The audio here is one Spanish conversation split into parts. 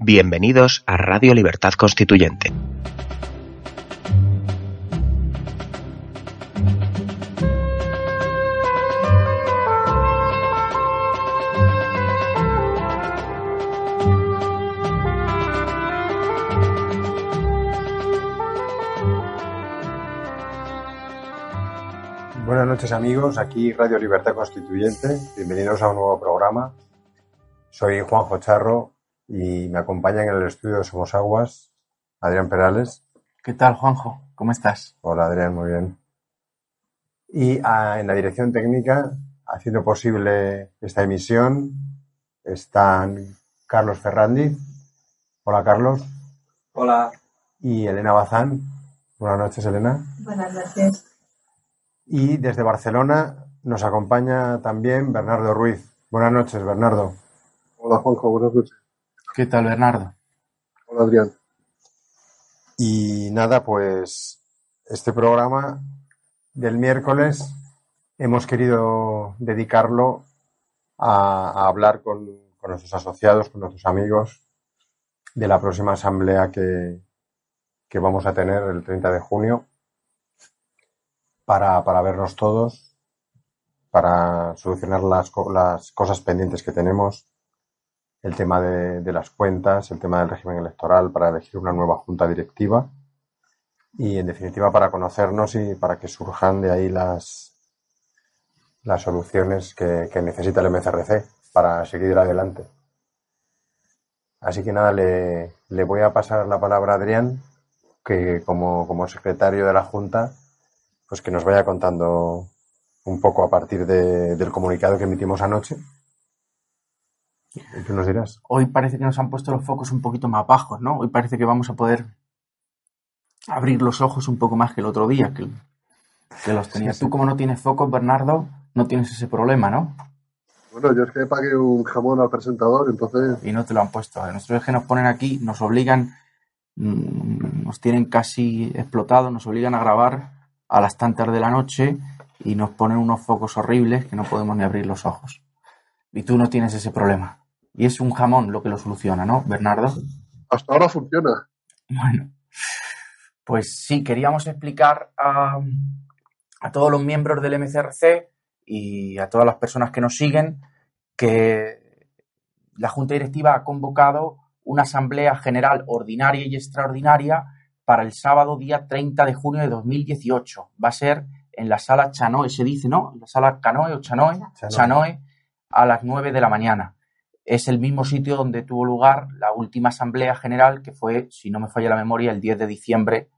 Bienvenidos a Radio Libertad Constituyente. Buenas noches amigos, aquí Radio Libertad Constituyente, bienvenidos a un nuevo programa. Soy Juanjo Charro y me acompaña en el estudio de Somos Aguas Adrián Perales. ¿Qué tal, Juanjo? ¿Cómo estás? Hola Adrián, muy bien. Y ah, en la dirección técnica, haciendo posible esta emisión, están Carlos Ferrandi. Hola Carlos. Hola. Y Elena Bazán. Buenas noches, Elena. Buenas noches. Y desde Barcelona nos acompaña también Bernardo Ruiz. Buenas noches, Bernardo. Hola Juanjo, buenas noches. ¿Qué tal, Bernardo? Hola Adrián. Y nada, pues este programa del miércoles hemos querido dedicarlo a, a hablar con, con, nuestros asociados, con nuestros amigos de la próxima asamblea que, que vamos a tener el 30 de junio para, para vernos todos, para solucionar las, las cosas pendientes que tenemos, el tema de, las cuentas, el tema del régimen electoral, para elegir una nueva junta directiva y, en definitiva, para conocernos y para que surjan de ahí las, las soluciones que, necesita el MCRC para seguir adelante. Así que nada, le, le voy a pasar la palabra a Adrián, que como, como secretario de la Junta, pues que nos vaya contando un poco a partir de, del comunicado que emitimos anoche. ¿Qué nos dirás? Hoy parece que nos han puesto los focos un poquito más bajos, ¿no? Hoy parece que vamos a poder abrir los ojos un poco más que el otro día, que, que los tenías. Sí, sí. Tú, como no tienes focos, Bernardo, no tienes ese problema, ¿no? Bueno, yo es que pagué un jamón al presentador, entonces... Y no te lo han puesto. Nosotros es que nos ponen aquí, nos obligan, nos tienen casi explotado, nos obligan a grabar a las tantas de la noche y nos ponen unos focos horribles que no podemos ni abrir los ojos. Y tú no tienes ese problema. Y es un jamón lo que lo soluciona, ¿no, Bernardo? Hasta ahora funciona. Bueno, pues sí, queríamos explicar a, a todos los miembros del MCRC y a todas las personas que nos siguen que la Junta Directiva ha convocado una Asamblea General Ordinaria y Extraordinaria para el sábado día 30 de junio de 2018. Va a ser en la sala Chanoe, se dice, ¿no? En la sala Canoe o Chanoe, Chanoe, Chanoe a las 9 de la mañana. Es el mismo sitio donde tuvo lugar la última Asamblea General, que fue, si no me falla la memoria, el 10 de diciembre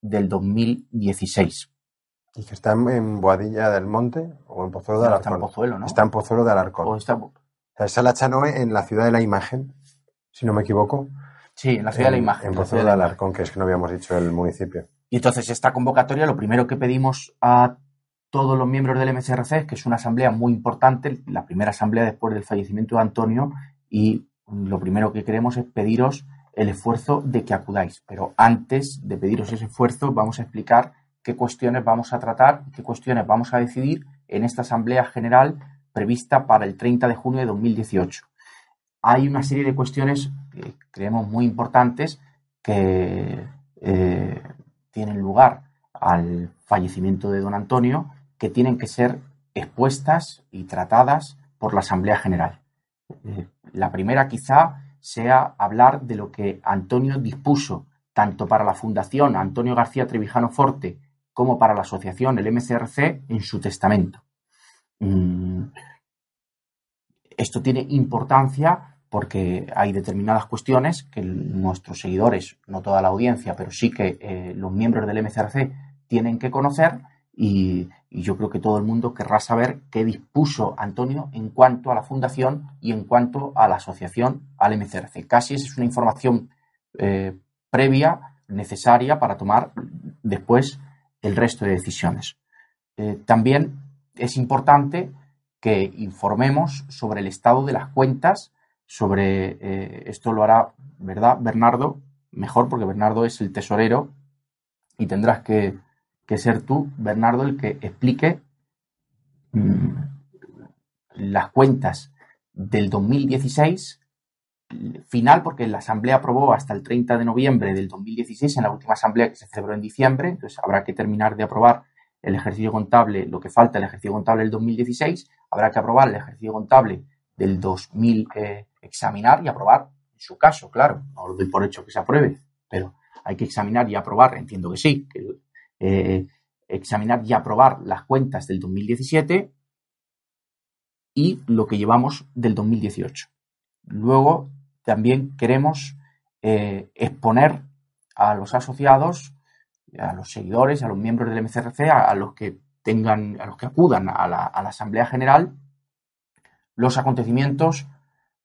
del 2016. ¿Y que está en Boadilla del Monte o en Pozuelo de Alarcón? Está en Pozuelo, ¿no? Está en Pozuelo de Alarcón. O está... La sala Chanoe en la ciudad de la imagen, si no me equivoco. Sí, en la ciudad en, de la imagen. En Pozuelo de Alarcón, que es que no habíamos dicho el municipio. Y entonces esta convocatoria, lo primero que pedimos a todos los miembros del MCRC, que es una asamblea muy importante, la primera asamblea después del fallecimiento de Antonio, y lo primero que queremos es pediros el esfuerzo de que acudáis. Pero antes de pediros ese esfuerzo, vamos a explicar qué cuestiones vamos a tratar, qué cuestiones vamos a decidir en esta asamblea general prevista para el 30 de junio de 2018. Hay una serie de cuestiones que creemos muy importantes que eh, tienen lugar al fallecimiento de don Antonio que tienen que ser expuestas y tratadas por la Asamblea General. Eh, la primera quizá sea hablar de lo que Antonio dispuso tanto para la Fundación Antonio García Trevijano Forte como para la asociación, el MCRC, en su testamento. Mm. Esto tiene importancia porque hay determinadas cuestiones que nuestros seguidores, no toda la audiencia, pero sí que eh, los miembros del MCRC tienen que conocer y, yo creo que todo el mundo querrá saber qué dispuso Antonio en cuanto a la fundación y en cuanto a la asociación al MCRC. Casi es una información eh, previa, necesaria para tomar después el resto de decisiones. Eh, también es importante que informemos sobre el estado de las cuentas, sobre eh, esto lo hará, ¿verdad, Bernardo? Mejor porque Bernardo es el tesorero y tendrás que, que ser tú, Bernardo, el que explique mmm, las cuentas del 2016 final porque la Asamblea aprobó hasta el 30 de noviembre del 2016 en la última Asamblea que se celebró en diciembre, entonces habrá que terminar de aprobar el ejercicio contable, lo que falta el ejercicio contable del 2016, habrá que aprobar el ejercicio contable del 2000, eh, examinar y aprobar, en su caso, claro, no lo doy por hecho que se apruebe, pero hay que examinar y aprobar, entiendo que sí, que, eh, examinar y aprobar las cuentas del 2017 y lo que llevamos del 2018. Luego también queremos eh, exponer a los asociados, a los seguidores, a los miembros del MCRC, a, los que tengan, a los que acudan a la, a la Asamblea General, los acontecimientos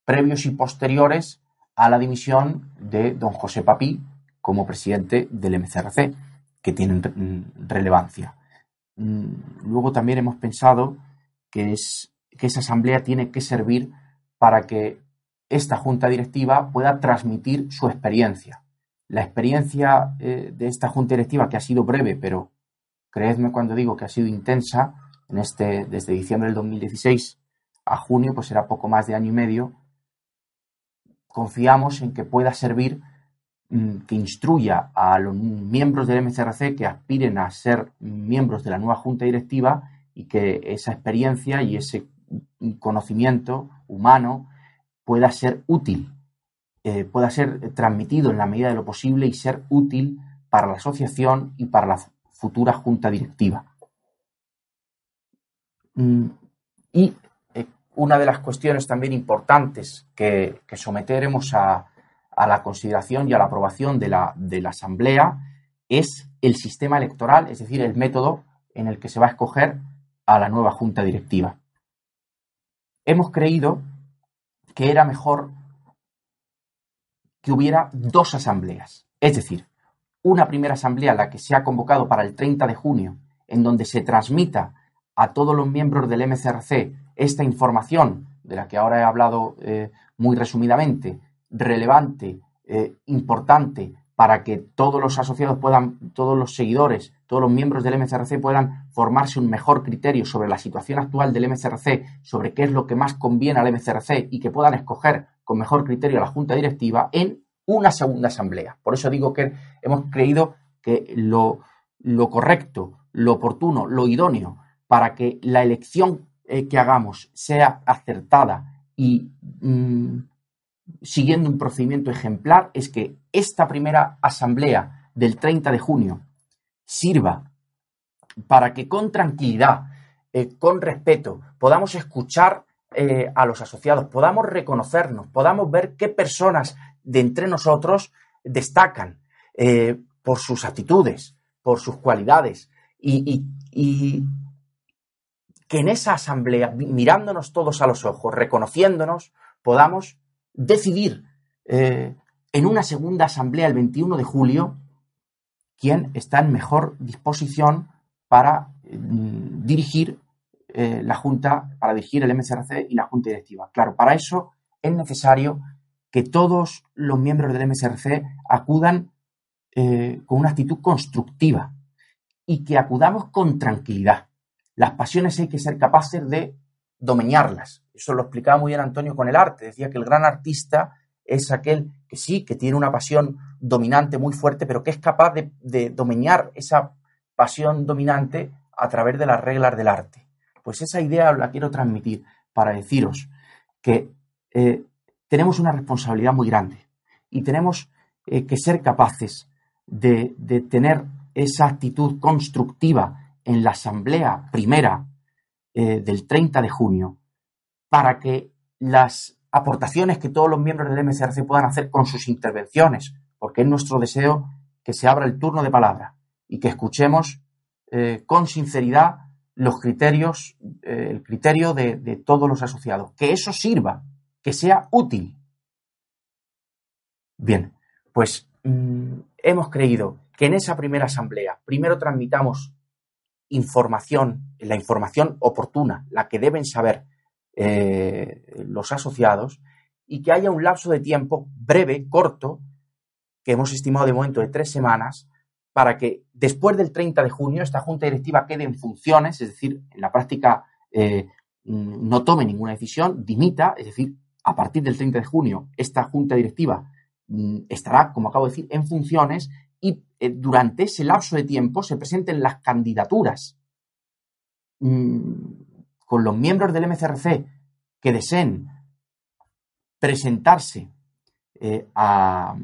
previos y posteriores a la dimisión de don José Papí como presidente del MCRC, que tienen relevancia. Mm, luego también hemos pensado que, es, que esa asamblea tiene que servir para que esta junta directiva pueda transmitir su experiencia. La experiencia eh, de esta junta directiva, que ha sido breve, pero creedme cuando digo que ha sido intensa, en este, desde diciembre del 2016 a junio, pues será poco más de año y medio, confiamos en que pueda servir, mm, que instruya a los miembros del MCRC que aspiren a ser miembros de la nueva junta directiva y que esa experiencia y ese conocimiento humano pueda ser útil, eh, pueda ser transmitido en la medida de lo posible y ser útil para la asociación y para la futura junta directiva. Mm, y eh, una de las cuestiones también importantes que, someteremos a, la consideración y a la aprobación de la, de la Asamblea es el sistema electoral, es decir, el método en el que se va a escoger a la nueva junta directiva. Hemos creído que era mejor que hubiera dos asambleas. Es decir, una primera asamblea, la que se ha convocado para el 30 de junio, en donde se transmita a todos los miembros del MCRC esta información, de la que ahora he hablado eh, muy resumidamente, relevante, eh, importante, para que todos los asociados puedan, todos los seguidores, todos los miembros del MCRC puedan formarse un mejor criterio sobre la situación actual del MCRC, sobre qué es lo que más conviene al MCRC y que puedan escoger con mejor criterio a la Junta Directiva en una segunda asamblea. Por eso digo que hemos creído que lo, correcto, lo oportuno, lo idóneo para que la elección eh, que hagamos sea acertada y mm, siguiendo un procedimiento ejemplar es que esta primera asamblea del 30 de junio sirva para que con tranquilidad, eh, con respeto, podamos escuchar eh, a los asociados, podamos reconocernos, podamos ver qué personas de entre nosotros destacan eh, por sus actitudes, por sus cualidades y, y que en esa asamblea, mirándonos todos a los ojos, reconociéndonos, podamos decidir eh, en una segunda asamblea el 21 de julio quién está en mejor disposición para mm, dirigir eh, la Junta, para dirigir el MSRC y la Junta Directiva. Claro, para eso es necesario que todos los miembros del MSRC acudan eh, con una actitud constructiva y que acudamos con tranquilidad. Las pasiones hay que ser capaces de domeñarlas. Eso lo explicaba muy bien Antonio con el arte. Decía que el gran artista es aquel que sí, que tiene una pasión dominante muy fuerte, pero que es capaz de, de domeñar esa pasión dominante a través de las reglas del arte. Pues esa idea la quiero transmitir para deciros que eh, tenemos una responsabilidad muy grande y tenemos eh, que ser capaces de, de tener esa actitud constructiva en la asamblea primera eh, del 30 de junio para que las aportaciones que todos los miembros del MCRC puedan hacer con sus intervenciones, porque es nuestro deseo que se abra el turno de palabra y que escuchemos eh, con sinceridad los criterios, eh, el criterio de, todos los asociados, que eso sirva, que sea útil. Bien, pues mm, hemos creído que en esa primera asamblea primero transmitamos información, la información oportuna, la que deben saber eh, los asociados, y que haya un lapso de tiempo breve, corto, que hemos estimado de momento de tres semanas, para que después del 30 de junio esta Junta Directiva quede en funciones, es decir, en la práctica eh, no tome ninguna decisión, dimita, es decir, a partir del 30 de junio, esta junta directiva mm, estará, como acabo de decir, en funciones y eh, durante ese lapso de tiempo se presenten las candidaturas. Mm, con los miembros del MCRC que deseen presentarse eh, a,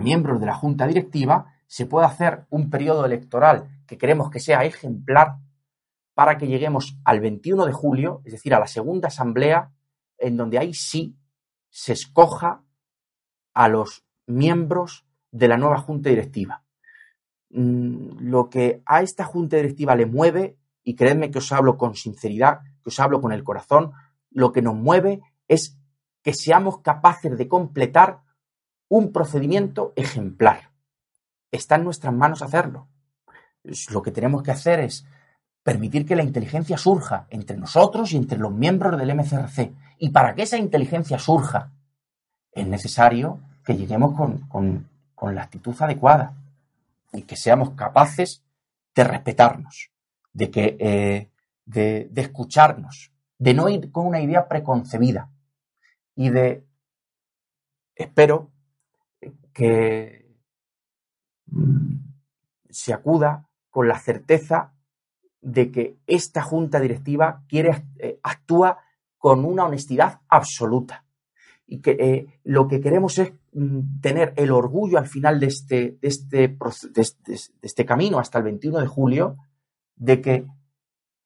miembros de la junta directiva, se puede hacer un periodo electoral que queremos que sea ejemplar para que lleguemos al 21 de julio, es decir, a la segunda asamblea, en donde ahí sí se escoja a los miembros de la nueva junta directiva. Mm, lo que a esta junta directiva le mueve, y creedme que os hablo con sinceridad, que os hablo con el corazón, lo que nos mueve es que seamos capaces de completar un procedimiento ejemplar. Está en nuestras manos hacerlo. Lo que tenemos que hacer es permitir que la inteligencia surja entre nosotros y entre los miembros del MCRC. Y para que esa inteligencia surja, es necesario que lleguemos con, la actitud adecuada y que seamos capaces de respetarnos, de, que, eh, de, escucharnos, de no ir con una idea preconcebida. Y de, espero, que mm, se acuda con la certeza de que esta junta directiva quiere eh, actúa con una honestidad absoluta. Y que eh, lo que queremos es tener el orgullo al final de este, de este, de este, de este camino hasta el 21 de julio de que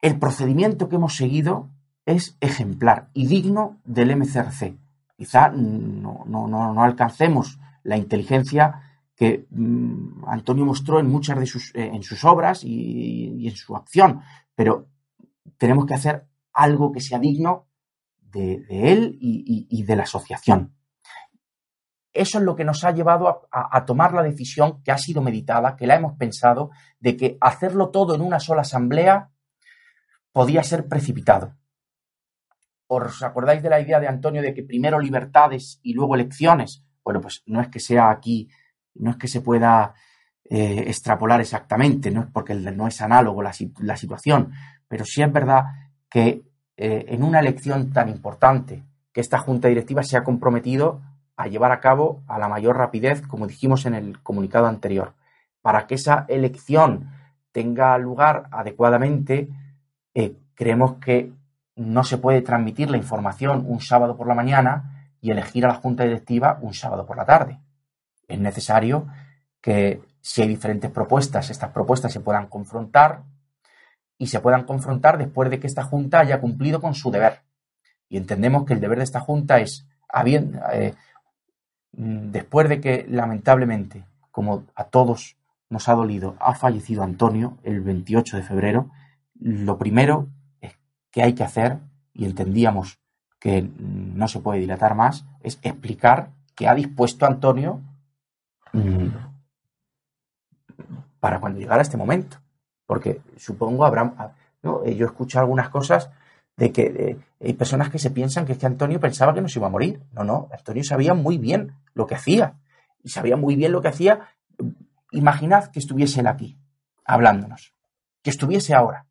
el procedimiento que hemos seguido es ejemplar y digno del MCRC. Quizá no, no, no, alcancemos la inteligencia que mm, Antonio mostró en muchas de sus, eh, en sus obras y, en su acción, pero tenemos que hacer algo que sea digno de, él y, de la asociación. Eso es lo que nos ha llevado a, tomar la decisión que ha sido meditada, que la hemos pensado, de que hacerlo todo en una sola asamblea podía ser precipitado. ¿Os acordáis de la idea de Antonio de que primero libertades y luego elecciones? Bueno, pues no es que sea aquí no es que se pueda eh, extrapolar exactamente, no es porque no es análogo la, situación, pero sí es verdad que eh, en una elección tan importante que esta Junta Directiva se ha comprometido a llevar a cabo a la mayor rapidez, como dijimos en el comunicado anterior. Para que esa elección tenga lugar adecuadamente, eh, creemos que no se puede transmitir la información un sábado por la mañana y elegir a la Junta Directiva un sábado por la tarde es necesario que si hay diferentes propuestas, estas propuestas se puedan confrontar y se puedan confrontar después de que esta Junta haya cumplido con su deber. Y entendemos que el deber de esta Junta es, eh, después de que lamentablemente, como a todos nos ha dolido, ha fallecido Antonio el 28 de febrero, lo primero que hay que hacer, y entendíamos que no se puede dilatar más, es explicar que ha dispuesto Antonio Mm. para cuando llegara este momento. Porque supongo habrá. ¿no? Eh, yo escucho algunas cosas de que hay personas que se piensan que es Antonio pensaba que no se iba a morir. No, no, Antonio sabía muy bien lo que hacía. Y sabía muy bien lo que hacía. Imaginad que estuviese él aquí, hablándonos. Que estuviese ahora.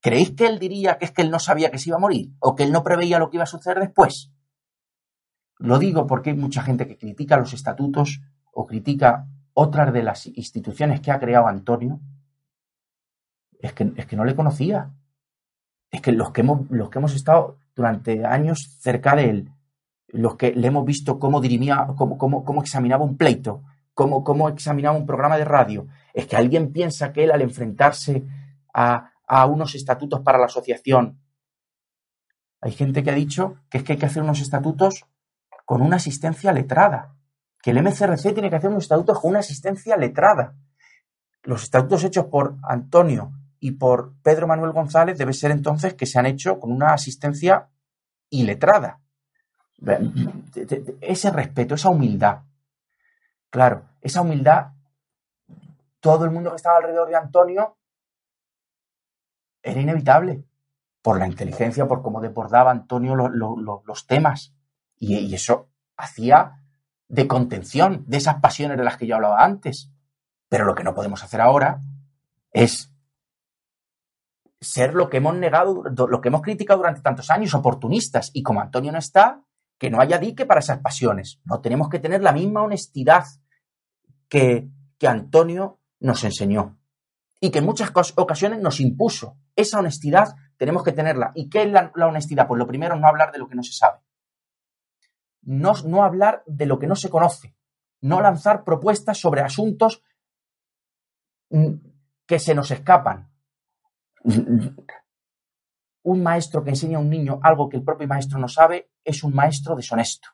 ¿Creéis que él diría que es que él no sabía que se iba a morir? ¿O que él no preveía lo que iba a suceder después? Lo digo porque hay mucha gente que critica los estatutos o critica otras de las instituciones que ha creado Antonio, es que, es que no le conocía. Es que los que, hemos, los que hemos estado durante años cerca de él, los que le hemos visto cómo dirimía, cómo, cómo, cómo examinaba un pleito, cómo, cómo examinaba un programa de radio, es que alguien piensa que él al enfrentarse a, a unos estatutos para la asociación, hay gente que ha dicho que es que hay que hacer unos estatutos con una asistencia letrada que el MCRC tiene que hacer unos estatutos con una asistencia letrada. Los estatutos hechos por Antonio y por Pedro Manuel González debe ser entonces que se han hecho con una asistencia iletrada. Ese respeto, esa humildad. Claro, esa humildad, todo el mundo que estaba alrededor de Antonio era inevitable por la inteligencia, por cómo desbordaba Antonio los temas. y, eso hacía de contención de esas pasiones de las que yo hablaba antes. Pero lo que no podemos hacer ahora es ser lo que hemos negado, lo que hemos criticado durante tantos años, oportunistas. Y como Antonio no está, que no haya dique para esas pasiones. No tenemos que tener la misma honestidad que, que Antonio nos enseñó y que en muchas ocasiones nos impuso. Esa honestidad tenemos que tenerla. ¿Y qué es la, honestidad? Pues lo primero, no hablar de lo que no se sabe. No, no hablar de lo que no se conoce. No lanzar propuestas sobre asuntos mm, que se nos escapan. Un maestro que enseña a un niño algo que el propio maestro no sabe es un maestro deshonesto.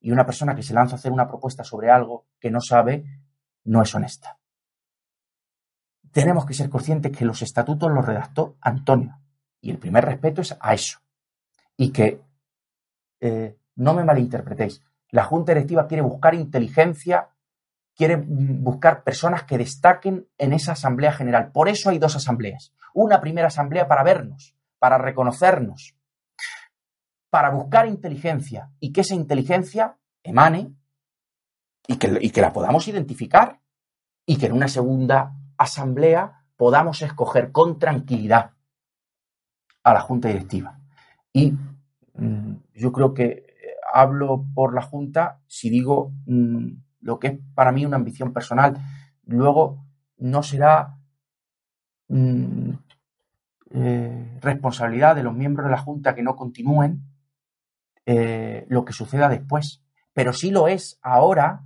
Y una persona que se lanza a hacer una propuesta sobre algo que no sabe no es honesta tenemos que ser conscientes que los estatutos los redactó Antonio. Y el primer respeto es a eso. Y que eh, no me malinterpretéis. La Junta Directiva quiere buscar inteligencia, quiere buscar personas que destaquen en esa Asamblea General. Por eso hay dos asambleas. Una primera asamblea para vernos, para reconocernos, para buscar inteligencia y que esa inteligencia emane y que, la podamos identificar y que en una segunda asamblea podamos escoger con tranquilidad a la junta directiva. Y mm, yo creo que eh, hablo por la junta si digo mm, lo que es para mí una ambición personal. Luego no será mm, eh, responsabilidad de los miembros de la junta que no continúen eh, lo que suceda después. Pero sí lo es ahora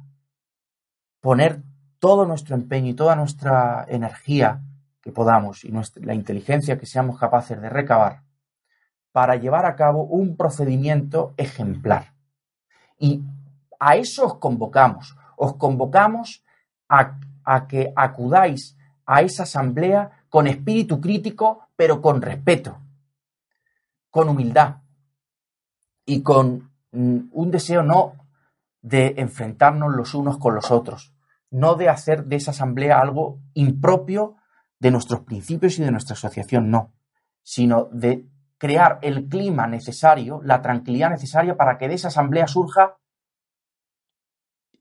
poner todo nuestro empeño y toda nuestra energía que podamos y la inteligencia que seamos capaces de recabar para llevar a cabo un procedimiento ejemplar. Y a eso os convocamos. Os convocamos a, que acudáis a esa asamblea con espíritu crítico, pero con respeto, con humildad y con mm, un deseo no de enfrentarnos los unos con los otros, no de hacer de esa asamblea algo impropio de nuestros principios y de nuestra asociación, no, sino de crear el clima necesario, la tranquilidad necesaria para que de esa asamblea surja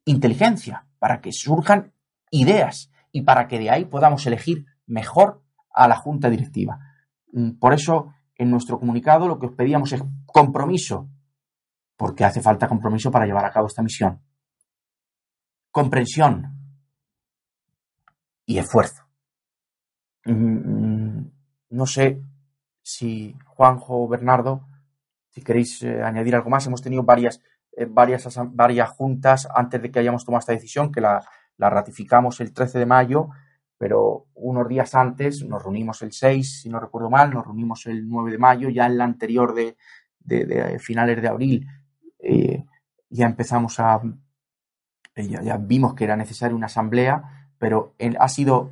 inteligencia, para que surjan ideas y para que de ahí podamos elegir mejor a la junta directiva. Mm, por eso, en nuestro comunicado lo que os pedíamos es compromiso, porque hace falta compromiso para llevar a cabo esta misión. Comprensión, y esfuerzo. Mm, no sé si Juanjo o Bernardo, si queréis eh, añadir algo más, hemos tenido varias, varias, varias juntas antes de que hayamos tomado esta decisión, que la, ratificamos el 13 de mayo, pero unos días antes nos reunimos el 6, si no recuerdo mal, nos reunimos el 9 de mayo, ya en la anterior de, finales de abril, eh, ya empezamos a, ya, vimos que era necesaria una asamblea pero ha sido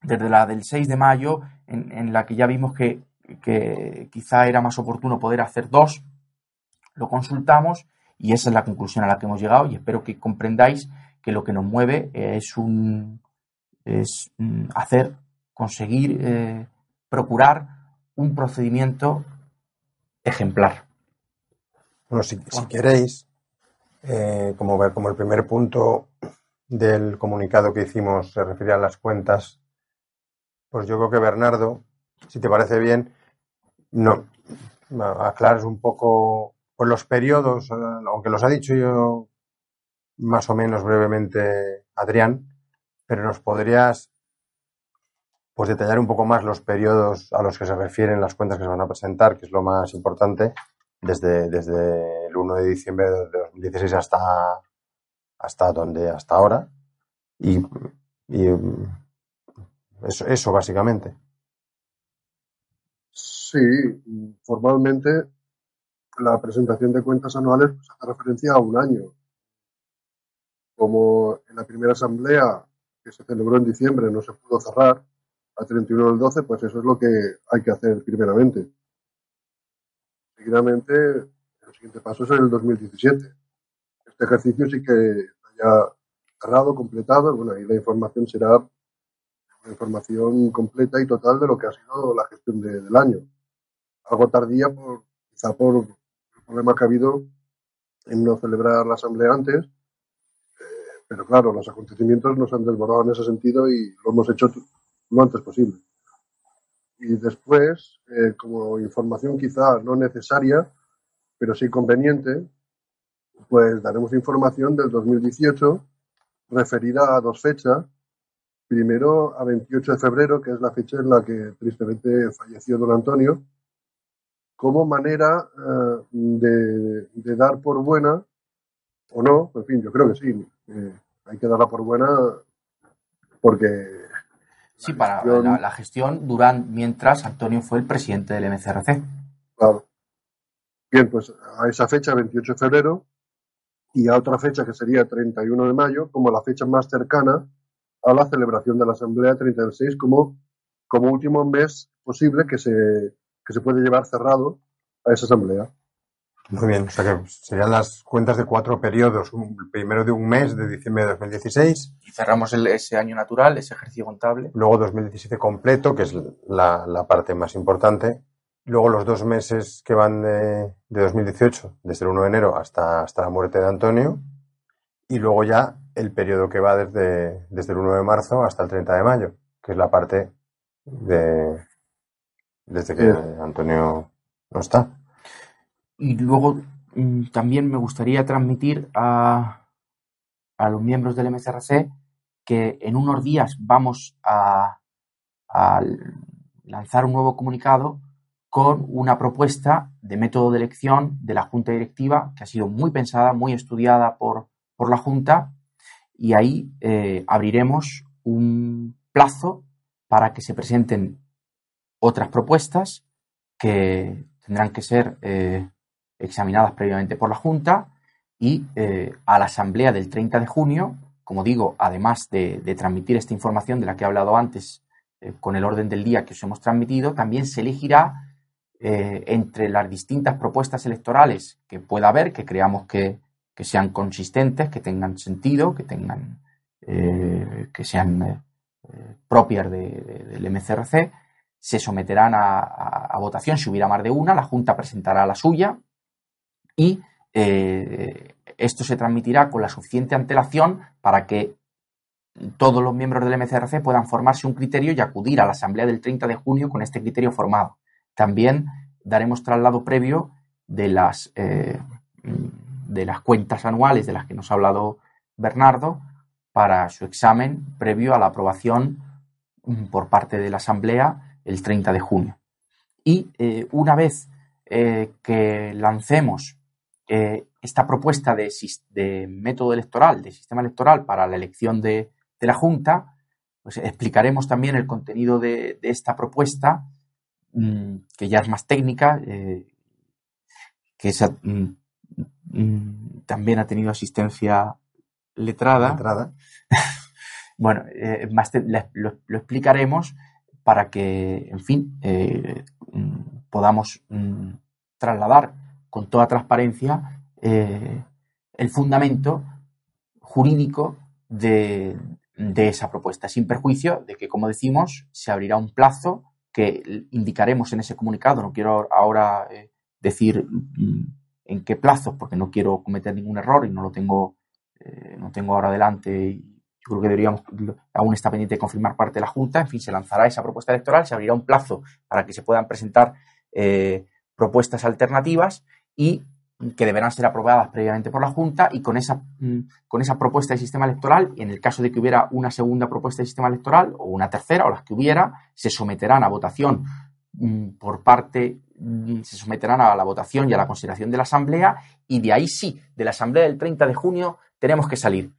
desde la del 6 de mayo, en, la que ya vimos que, quizá era más oportuno poder hacer dos, lo consultamos y esa es la conclusión a la que hemos llegado y espero que comprendáis que lo que nos mueve es un es mm, hacer, conseguir, eh, procurar un procedimiento ejemplar. Bueno, si, queréis, eh, como, como el primer punto del comunicado que hicimos se refería a las cuentas, pues yo creo que Bernardo, si te parece bien, no aclares un poco pues los periodos, aunque los ha dicho yo más o menos brevemente Adrián, pero nos podrías pues detallar un poco más los periodos a los que se refieren las cuentas que se van a presentar, que es lo más importante, desde, desde el 1 de diciembre de 2016 hasta hasta donde, hasta ahora. Y, eso básicamente. Sí, formalmente la presentación de cuentas anuales pues, hace referencia a un año. Como en la primera asamblea que se celebró en diciembre no se pudo cerrar a 31 del 12, pues eso es lo que hay que hacer primeramente. Seguidamente, el siguiente paso es el 2017 este ejercicio sí que haya cerrado, completado, bueno, y la información será una información completa y total de lo que ha sido la gestión del año. Algo tardía, por, quizá por problema que ha habido en no celebrar la asamblea antes, eh, pero claro, los acontecimientos nos han desbordado en ese sentido y lo hemos hecho lo antes posible. y después, eh, como información quizá no necesaria, pero sí conveniente, pues daremos información del 2018 referida a dos fechas. Primero, a 28 de febrero, que es la fecha en la que tristemente falleció don Antonio, como manera eh, de, de, dar por buena, o no, en fin, yo creo que sí, eh, hay que darla por buena porque... Sí, para la, la, gestión durante, mientras Antonio fue el presidente del MCRC. Claro. Bien, pues a esa fecha, 28 de febrero, y a otra fecha que sería 31 de mayo, como la fecha más cercana a la celebración de la Asamblea 36, como, como último mes posible que se, que se puede llevar cerrado a esa Asamblea. Muy bien, o sea que serían las cuentas de cuatro periodos, un, primero de un mes de diciembre de 2016. Y cerramos el, ese año natural, ese ejercicio contable. Luego 2017 completo, que es la, la parte más importante. Luego los dos meses que van de, de 2018, desde el 1 de enero hasta, hasta la muerte de Antonio. Y luego ya el periodo que va desde, desde el 1 de marzo hasta el 30 de mayo, que es la parte de desde que Antonio no está. Y luego mm, también me gustaría transmitir a, a los miembros del MCRC que en unos días vamos a, a lanzar un nuevo comunicado con una propuesta de método de elección de la Junta Directiva que ha sido muy pensada, muy estudiada por, por la Junta y ahí eh, abriremos un plazo para que se presenten otras propuestas que tendrán que ser eh, examinadas previamente por la Junta y eh, a la Asamblea del 30 de junio, como digo, además de, transmitir esta información de la que he hablado antes eh, con el orden del día que os hemos transmitido, también se elegirá entre las distintas propuestas electorales que pueda haber, que creamos que, sean consistentes, que tengan sentido, que tengan que sean propias de, de, del MCRC, se someterán a, votación si hubiera más de una, la Junta presentará la suya y eh, esto se transmitirá con la suficiente antelación para que todos los miembros del MCRC puedan formarse un criterio y acudir a la asamblea del 30 de junio con este criterio formado. También daremos traslado previo de las, eh, de las cuentas anuales de las que nos ha hablado Bernardo para su examen previo a la aprobación mm, por parte de la asamblea el 30 de junio. Y eh, una vez eh, que lancemos eh, esta propuesta de, de, método electoral, de sistema electoral para la elección de, de la Junta, pues explicaremos también el contenido de, de esta propuesta, mmm, que ya es más técnica, que mmm, mmm, también ha tenido asistencia letrada. letrada. bueno, más te, lo, lo, explicaremos para que, en fin, eh, podamos trasladar con toda transparencia eh, el fundamento jurídico de, de, esa propuesta, sin perjuicio de que, como decimos, se abrirá un plazo que indicaremos en ese comunicado. No quiero ahora eh, decir mm, en qué plazo, porque no quiero cometer ningún error y no lo tengo, no tengo ahora adelante. Yo creo que deberíamos, aún está pendiente de confirmar parte de la Junta. En fin, se lanzará esa propuesta electoral, se abrirá un plazo para que se puedan presentar eh, propuestas alternativas y que deberán ser aprobadas previamente por la Junta y con esa, mm, con esa propuesta de sistema electoral, en el caso de que hubiera una segunda propuesta de sistema electoral o una tercera o las que hubiera, se someterán a votación mm, por parte, mm, se someterán a la votación y a la consideración de la Asamblea y de ahí sí, de la Asamblea del 30 de junio tenemos que salir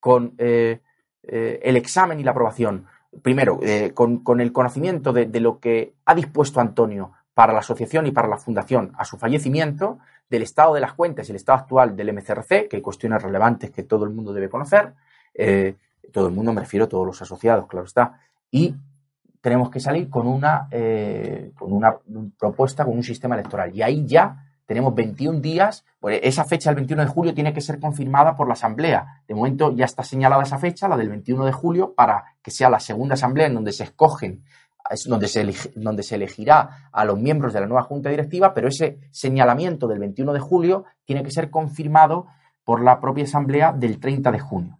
con eh, eh, el examen y la aprobación. Primero, eh, con, con, el conocimiento de, de lo que ha dispuesto Antonio para la asociación y para la fundación a su fallecimiento, del estado de las cuentas y el estado actual del MCRC, que hay cuestiones relevantes que todo el mundo debe conocer, eh, todo el mundo me refiero a todos los asociados, claro está, y tenemos que salir con una, con una propuesta, con un sistema electoral. Y ahí ya tenemos 21 días, pues esa fecha del 21 de julio tiene que ser confirmada por la Asamblea. De momento ya está señalada esa fecha, la del 21 de julio, para que sea la segunda Asamblea en donde se escogen es donde se, donde se elegirá a los miembros de la nueva Junta Directiva, pero ese señalamiento del 21 de julio tiene que ser confirmado por la propia Asamblea del 30 de junio.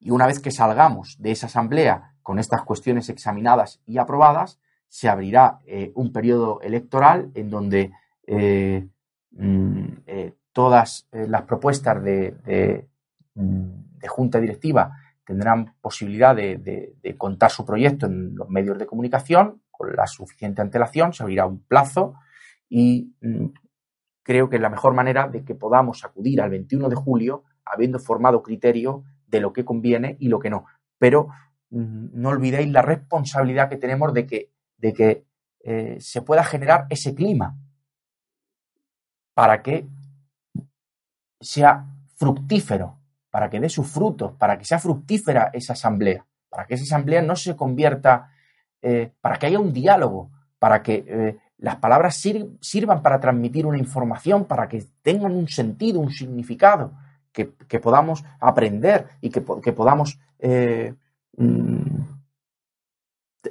Y una vez que salgamos de esa Asamblea con estas cuestiones examinadas y aprobadas, se abrirá eh, un periodo electoral en donde eh, mm, todas las propuestas de, mm, de, junta directiva tendrán posibilidad de, contar su proyecto en los medios de comunicación con la suficiente antelación, se abrirá un plazo y mm, creo que es la mejor manera de que podamos acudir al 21 de julio habiendo formado criterio de lo que conviene y lo que no. Pero no olvidéis la responsabilidad que tenemos de que, de que eh, se pueda generar ese clima para que sea fructífero, para que dé sus frutos, para que sea fructífera esa asamblea, para que esa asamblea no se convierta, eh, para que haya un diálogo, para que eh, las palabras sirvan para transmitir una información, para que tengan un sentido, un significado, que, podamos aprender y que, podamos eh, mm,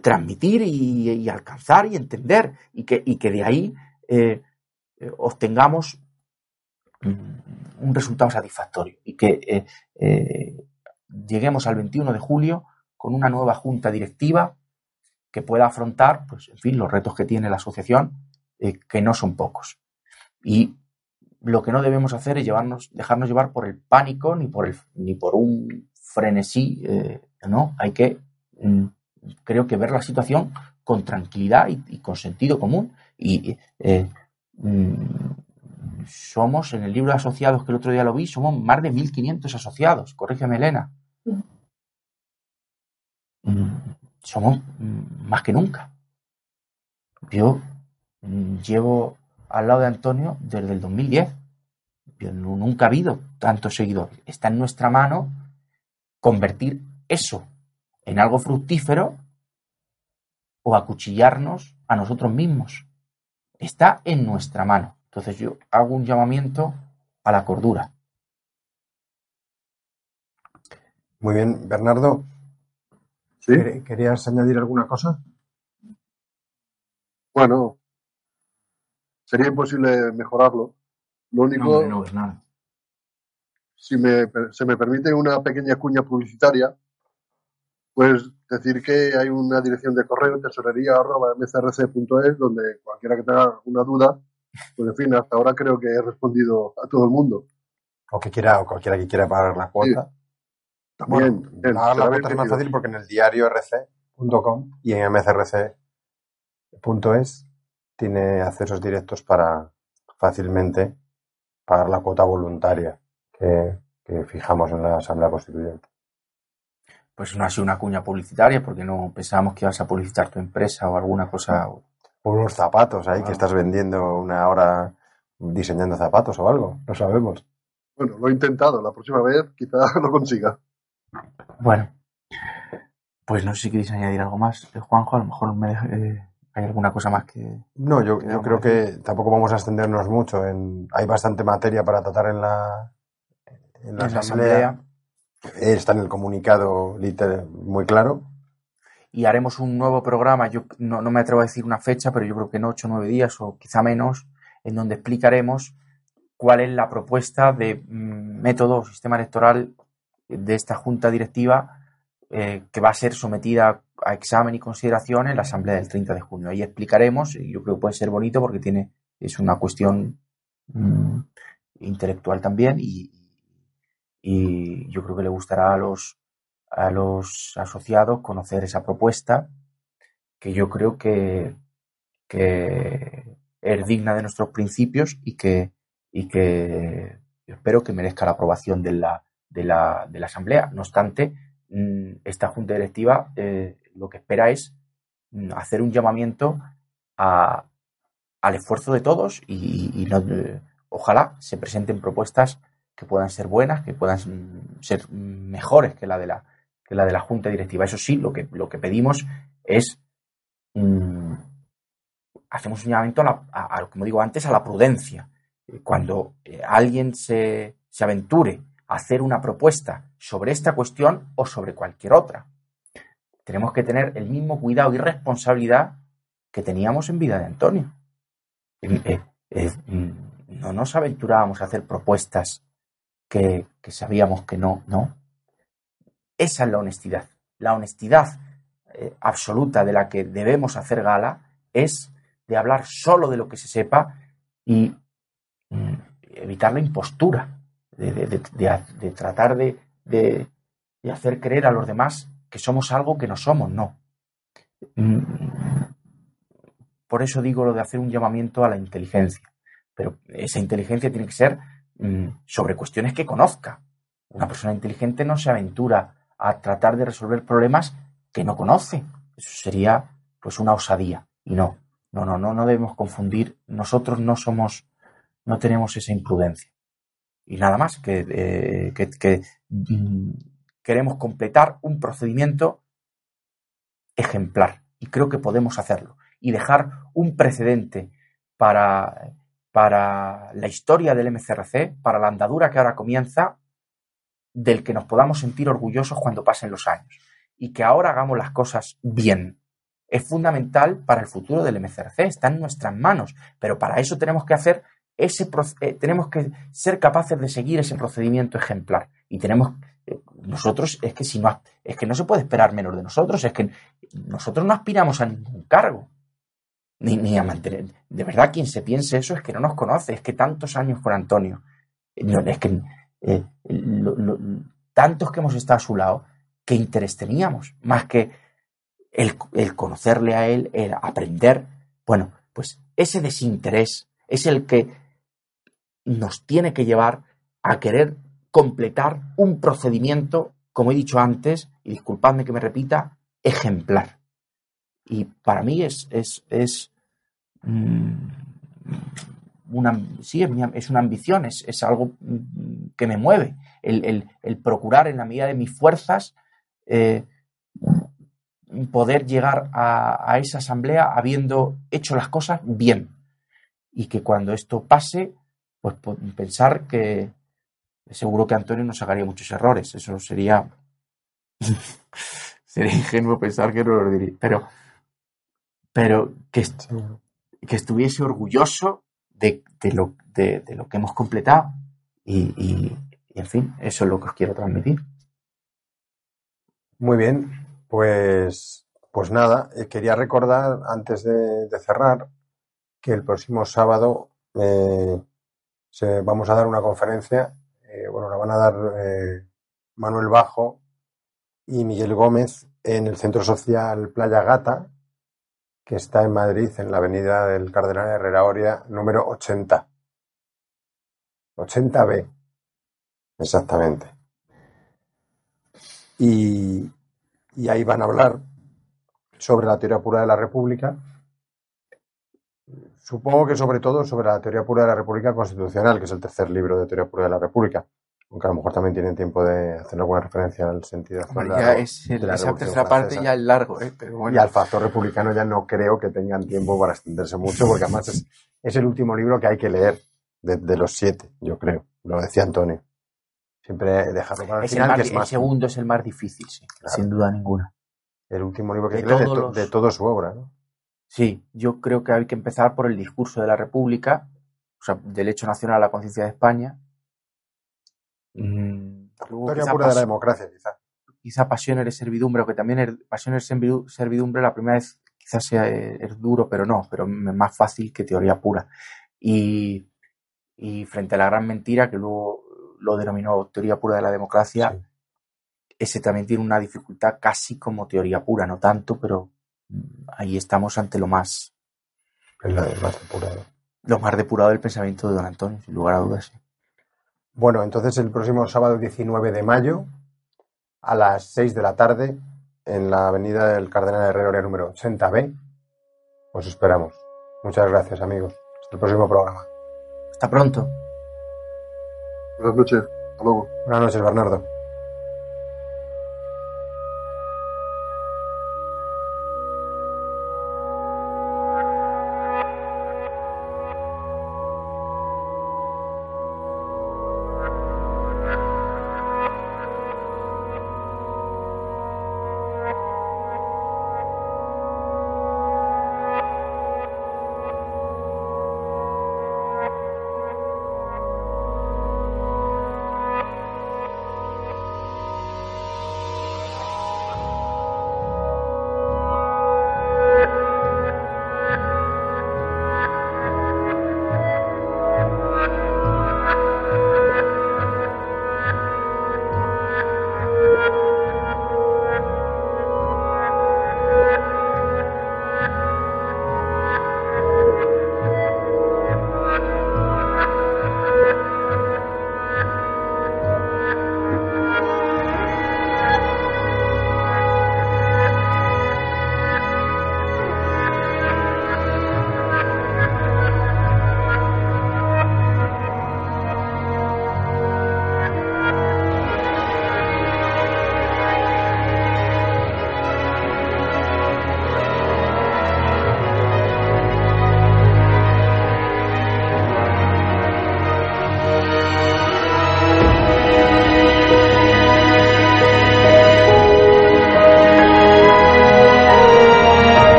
transmitir y, alcanzar y entender y que, que de ahí eh, obtengamos un resultado satisfactorio y que lleguemos al 21 de julio con una nueva junta directiva que pueda afrontar, pues, en fin, los retos que tiene la asociación, eh, que no son pocos. Y lo que no debemos hacer es llevarnos, dejarnos llevar por el pánico ni por, el, ni por un frenesí, eh, ¿no? Hay que, mm, creo que ver la situación con tranquilidad y, con sentido común. Y eh, mm, somos, en el libro de asociados que el otro día lo vi, somos más de 1.500 asociados, corrígeme Elena. Mm somos más que nunca. Yo mm, llevo al lado de Antonio desde el 2010. Yo nunca ha habido tantos seguidores. Está en nuestra mano convertir eso en algo fructífero o acuchillarnos a nosotros mismos. Está en nuestra mano. Entonces yo hago un llamamiento a la cordura. Muy bien, Bernardo. ¿Querías añadir alguna cosa? Bueno, sería imposible mejorarlo. Lo único. No, es nada. Si me, se me permite una pequeña cuña publicitaria, pues decir que hay una dirección de correo tesorería.mcrc.es donde cualquiera que tenga alguna duda, pues en fin, hasta ahora creo que he respondido a todo el mundo. O que quiera, o cualquiera que quiera pagar la cuota. También, bueno, la cuota es más fácil porque en el diario rc.com y en mcrc.es tiene accesos directos para fácilmente pagar la cuota voluntaria que, fijamos en la Asamblea Constituyente. Pues no ha sido una cuña publicitaria porque no pensábamos que ibas a publicitar tu empresa o alguna cosa. Por unos zapatos ahí que estás vendiendo una hora diseñando zapatos o algo, no sabemos. Bueno, lo he intentado, la próxima vez quizá lo consiga. Bueno, pues no sé si queréis añadir algo más. Eh, Juanjo, a lo mejor me eh, hay alguna cosa más que... No, yo, creo que tampoco vamos a extendernos mucho. En, hay bastante materia para tratar en la, en la, asamblea. Está en el comunicado muy claro. Y haremos un nuevo programa, yo no, me atrevo a decir una fecha, pero yo creo que en ocho o nueve días o quizá menos, en donde explicaremos cuál es la propuesta de mm, método o sistema electoral de esta junta directiva eh, que va a ser sometida a examen y consideración en la asamblea del 30 de junio. Ahí explicaremos, y yo creo que puede ser bonito porque tiene, es una cuestión mm, intelectual también y, y, yo creo que le gustará a los, a los asociados conocer esa propuesta que yo creo que, que es digna de nuestros principios y que, y que espero que merezca la aprobación de la, de la, de la Asamblea. No obstante, mm, esta Junta Directiva eh, lo que espera es mm, hacer un llamamiento a, al esfuerzo de todos y, eh, ojalá se presenten propuestas que puedan ser buenas, que puedan ser mejores que la de la, que la, de la Junta Directiva. Eso sí, lo que, lo que pedimos es, mm, hacemos un llamamiento, a, como digo antes, a la prudencia. Cuando eh, alguien se, se aventure hacer una propuesta sobre esta cuestión o sobre cualquier otra. Tenemos que tener el mismo cuidado y responsabilidad que teníamos en vida de Antonio. Eh, mm, no nos aventurábamos a hacer propuestas que, sabíamos que no, no. Esa es la honestidad. La honestidad eh, absoluta de la que debemos hacer gala es de hablar solo de lo que se sepa y mm, evitar la impostura, de, tratar de, hacer creer a los demás que somos algo que no somos, no. Mm, por eso digo lo de hacer un llamamiento a la inteligencia, pero esa inteligencia tiene que ser sobre cuestiones que conozca. Una persona inteligente no se aventura a tratar de resolver problemas que no conoce. Eso sería pues una osadía. Y no, no, no, no, no debemos confundir. Nosotros no somos, no tenemos esa imprudencia. Y nada más, que, eh, que, mm, queremos completar un procedimiento ejemplar. Y creo que podemos hacerlo. Y dejar un precedente para, para la historia del MCRC, para la andadura que ahora comienza, del que nos podamos sentir orgullosos cuando pasen los años y que ahora hagamos las cosas bien. Es fundamental para el futuro del MCRC, está en nuestras manos, pero para eso tenemos que hacer ese eh, tenemos que ser capaces de seguir ese procedimiento ejemplar y tenemos eh, nosotros es que si no es que no se puede esperar menos de nosotros, es que nosotros no aspiramos a ningún cargo. Ni, ni, a mantener. De verdad, quien se piense eso es que no nos conoce, es que tantos años con Antonio, es que eh, tantos que hemos estado a su lado, ¿qué interés teníamos? Más que el, conocerle a él, el aprender. Bueno, pues ese desinterés es el que nos tiene que llevar a querer completar un procedimiento, como he dicho antes, y disculpadme que me repita, ejemplar. Y para mí es, es, una, sí, es una ambición, es, es, algo que me mueve, el, el, procurar en la medida de mis fuerzas eh, poder llegar a, esa asamblea habiendo hecho las cosas bien. Y que cuando esto pase, pues pensar que seguro que Antonio nos sacaría muchos errores. Eso sería. sería ingenuo pensar que no lo diría. Pero, pero que, que estuviese orgulloso de, lo, de, lo, que hemos completado. Y, y, en fin, eso es lo que os quiero transmitir. Muy bien, pues, pues nada, eh, quería recordar antes de, cerrar que el próximo sábado eh, se, vamos a dar una conferencia, eh, bueno, la van a dar Manuel Bajo y Miguel Gómez en el Centro Social Playa Gata, que está en Madrid, en la avenida del Cardenal Herrera Oria, número 80. 80B, exactamente. Y, ahí van a hablar sobre la teoría pura de la República. Supongo que sobre todo sobre la teoría pura de la República Constitucional, que es el tercer libro de teoría pura de la República. Aunque a lo mejor también tienen tiempo de hacer alguna referencia al sentido ya es esa tercera parte ya es largo, ¿eh? Y al factor republicano ya no creo que tengan tiempo para extenderse mucho, porque además es, el último libro que hay que leer de, los siete, yo creo. Lo decía Antonio. Siempre dejarlo para el final, que es más. El segundo es el más difícil, sí, sin duda ninguna. El último libro que hay que leer de, toda su obra, ¿no? Sí, yo creo que hay que empezar por el discurso de la República, o sea, del hecho nacional a la conciencia de España, Mm, Historia pura de la democracia, quizá. Quizá Pasión eres servidumbre, o que también er, Pasión eres servidumbre, la primera vez quizás sea eh, es duro, pero no, pero es más fácil que teoría pura. Y, frente a la gran mentira, que luego lo denominó teoría pura de la democracia, ese también tiene una dificultad casi como teoría pura, no tanto, pero ahí estamos ante lo más. más depurado. Lo más depurado del pensamiento de don Antonio, sin lugar a dudas. Bueno, entonces el próximo sábado 19 de mayo a las 6 de la tarde en la avenida del Cardenal Herrera número 80B. Os esperamos. Muchas gracias, amigos. Hasta el próximo programa. Hasta pronto. Buenas noches. Hasta luego. Buenas noches, Bernardo.